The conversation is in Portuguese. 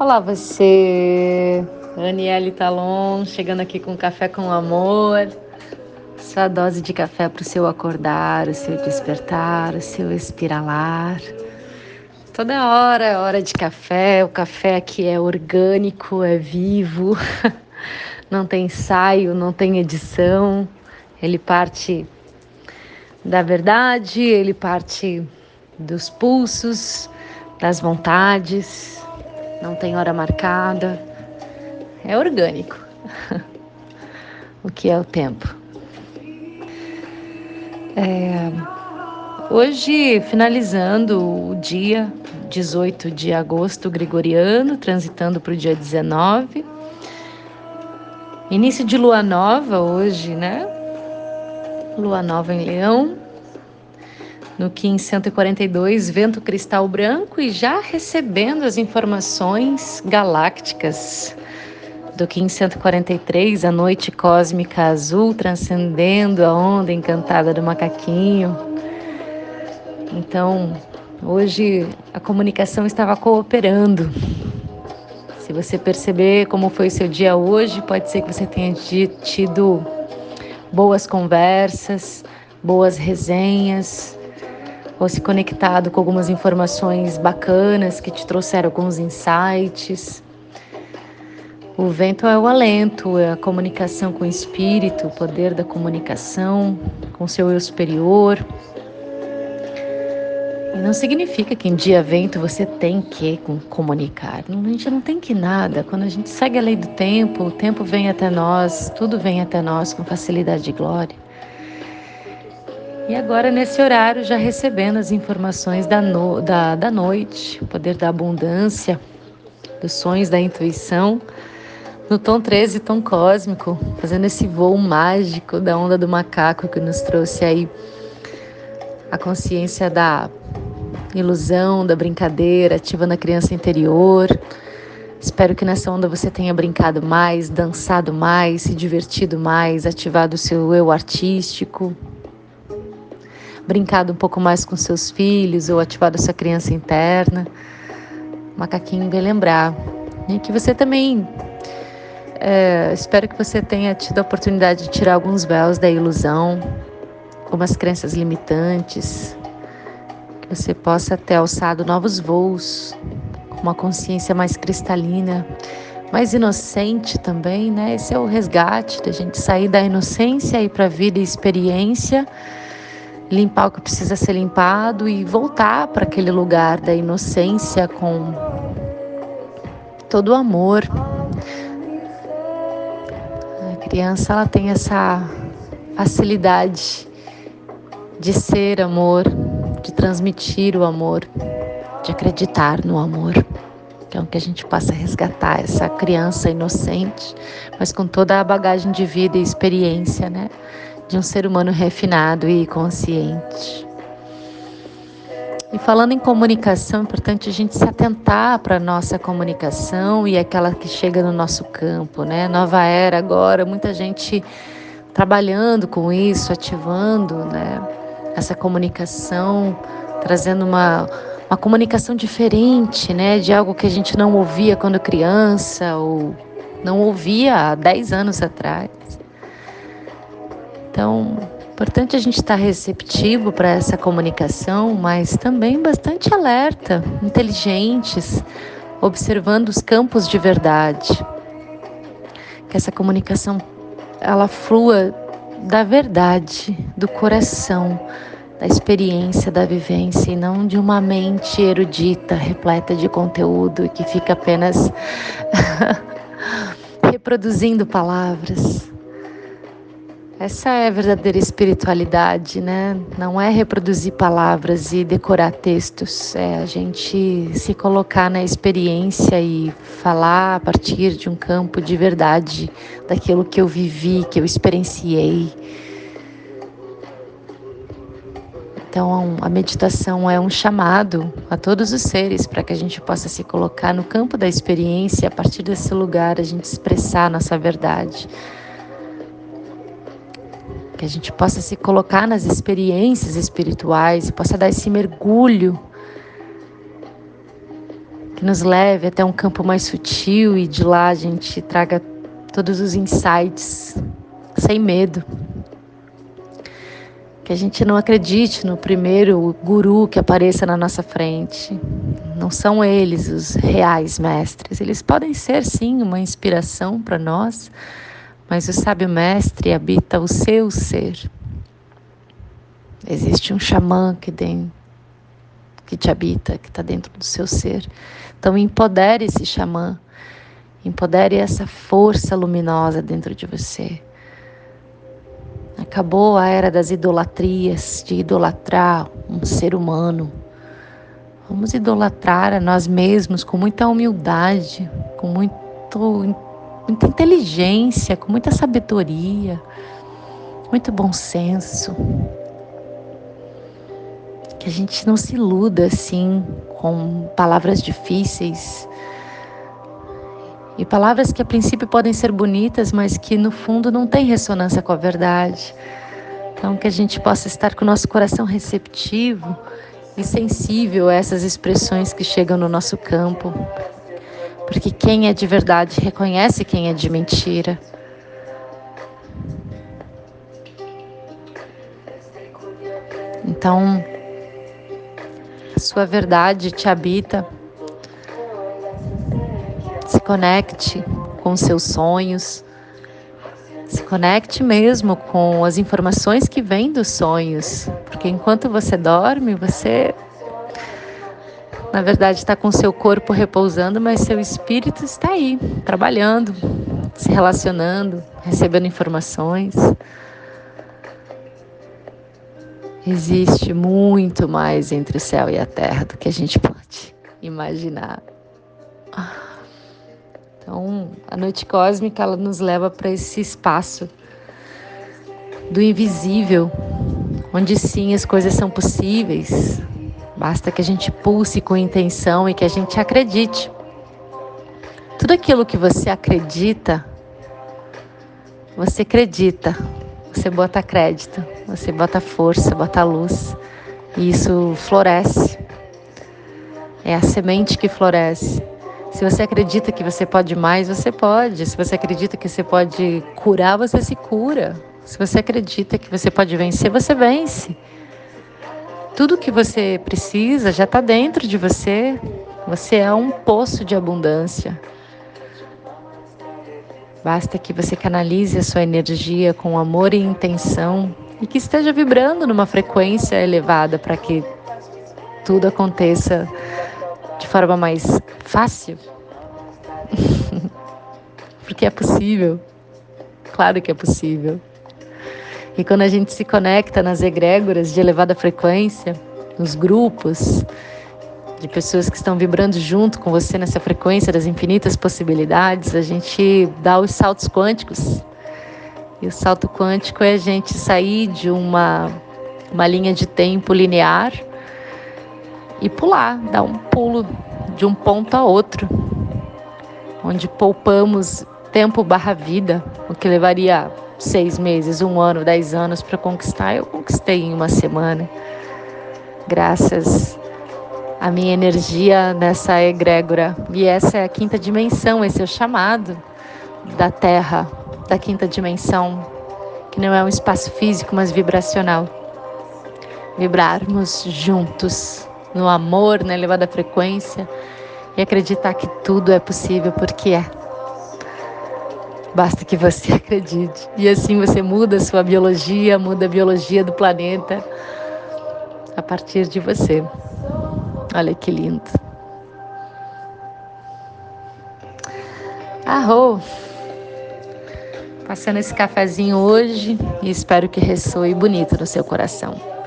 Olá, você, Aniele Talon, chegando aqui com Café com Amor. Sua dose de café para o seu acordar, o seu despertar, o seu espiralar. Toda hora é hora de café. O café aqui é orgânico, é vivo, não tem ensaio, não tem edição. Ele parte da verdade, ele parte dos pulsos, das vontades, não tem hora marcada, é orgânico. o que é o tempo? É, hoje, finalizando o dia 18 de agosto gregoriano, transitando para o dia 19. Início de lua nova hoje, né? Lua nova em Leão no Kim 142, vento cristal branco, e já recebendo as informações galácticas do Kim 143, a noite cósmica azul, transcendendo a onda encantada do macaquinho. Então, hoje a comunicação estava cooperando. Se você perceber como foi o seu dia hoje, pode ser que você tenha tido boas conversas, boas resenhas, ou se conectado com algumas informações bacanas que te trouxeram alguns insights. O vento é o alento, é a comunicação com o espírito, o poder da comunicação com seu eu superior. E não significa que em dia vento você tem que comunicar. A gente não tem que nada. Quando a gente segue a lei do tempo, o tempo vem até nós, tudo vem até nós com facilidade e glória. E agora, nesse horário, já recebendo as informações da, no, da, da noite, o poder da abundância, dos sonhos da intuição, no tom 13, tom cósmico, fazendo esse voo mágico da onda do macaco que nos trouxe aí a consciência da ilusão, da brincadeira, ativando a criança interior. Espero que nessa onda você tenha brincado mais, dançado mais, se divertido mais, ativado o seu eu artístico, brincado um pouco mais com seus filhos ou ativado essa criança interna. Macaquinho bem lembrar. E que você também. É, espero que você tenha tido a oportunidade de tirar alguns véus da ilusão, algumas crenças limitantes, que você possa ter alçado novos voos, com uma consciência mais cristalina, mais inocente também, né? Esse é o resgate da gente sair da inocência e para a vida e experiência limpar o que precisa ser limpado e voltar para aquele lugar da inocência com todo o amor. A criança ela tem essa facilidade de ser amor, de transmitir o amor, de acreditar no amor. Então que a gente possa resgatar essa criança inocente, mas com toda a bagagem de vida e experiência, né? De um ser humano refinado e consciente. E falando em comunicação, é importante a gente se atentar para a nossa comunicação e aquela que chega no nosso campo, né? Nova era agora, muita gente trabalhando com isso, ativando, né? Essa comunicação, trazendo uma, uma comunicação diferente, né? De algo que a gente não ouvia quando criança ou não ouvia há 10 anos atrás. Então, importante a gente estar receptivo para essa comunicação, mas também bastante alerta, inteligentes, observando os campos de verdade. Que essa comunicação ela flua da verdade, do coração, da experiência, da vivência e não de uma mente erudita, repleta de conteúdo que fica apenas reproduzindo palavras. Essa é a verdadeira espiritualidade, né? Não é reproduzir palavras e decorar textos, é a gente se colocar na experiência e falar a partir de um campo de verdade, daquilo que eu vivi, que eu experienciei. Então, a meditação é um chamado a todos os seres para que a gente possa se colocar no campo da experiência, a partir desse lugar a gente expressar a nossa verdade que a gente possa se colocar nas experiências espirituais e possa dar esse mergulho, que nos leve até um campo mais sutil e de lá a gente traga todos os insights sem medo. Que a gente não acredite no primeiro guru que apareça na nossa frente. Não são eles os reais mestres. Eles podem ser, sim, uma inspiração para nós, mas o sábio mestre habita o seu ser. Existe um xamã que, tem, que te habita, que está dentro do seu ser. Então, empodere esse xamã, empodere essa força luminosa dentro de você. Acabou a era das idolatrias, de idolatrar um ser humano. Vamos idolatrar a nós mesmos com muita humildade, com muito, muita inteligência, com muita sabedoria, muito bom senso. Que a gente não se iluda assim com palavras difíceis, e palavras que a princípio podem ser bonitas, mas que no fundo não têm ressonância com a verdade. Então, que a gente possa estar com o nosso coração receptivo e sensível a essas expressões que chegam no nosso campo. Porque quem é de verdade reconhece quem é de mentira. Então, a sua verdade te habita conecte com seus sonhos, se conecte mesmo com as informações que vêm dos sonhos, porque enquanto você dorme, você na verdade está com seu corpo repousando, mas seu espírito está aí, trabalhando, se relacionando, recebendo informações. Existe muito mais entre o céu e a terra do que a gente pode imaginar. Então, a noite cósmica ela nos leva para esse espaço do invisível, onde sim as coisas são possíveis. Basta que a gente pulse com intenção e que a gente acredite. Tudo aquilo que você acredita, você acredita, você bota crédito, você bota força, bota luz, e isso floresce. É a semente que floresce. Se você acredita que você pode mais, você pode. Se você acredita que você pode curar, você se cura. Se você acredita que você pode vencer, você vence. Tudo que você precisa já está dentro de você. Você é um poço de abundância. Basta que você canalize a sua energia com amor e intenção e que esteja vibrando numa frequência elevada para que tudo aconteça de forma mais fácil? Porque é possível. Claro que é possível. E quando a gente se conecta nas egrégoras de elevada frequência, nos grupos de pessoas que estão vibrando junto com você nessa frequência das infinitas possibilidades, a gente dá os saltos quânticos. E o salto quântico é a gente sair de uma, uma linha de tempo linear e pular, dar um pulo de um ponto a outro, onde poupamos tempo barra vida, o que levaria seis meses, um ano, dez anos para conquistar, eu conquistei em uma semana, graças à minha energia nessa egrégora. E essa é a quinta dimensão, esse é o chamado da Terra, da quinta dimensão, que não é um espaço físico, mas vibracional. Vibrarmos juntos no amor, na elevada frequência e acreditar que tudo é possível porque é. Basta que você acredite. E assim você muda a sua biologia, muda a biologia do planeta a partir de você. Olha que lindo. Arro! Passando esse cafezinho hoje e espero que ressoe bonito no seu coração.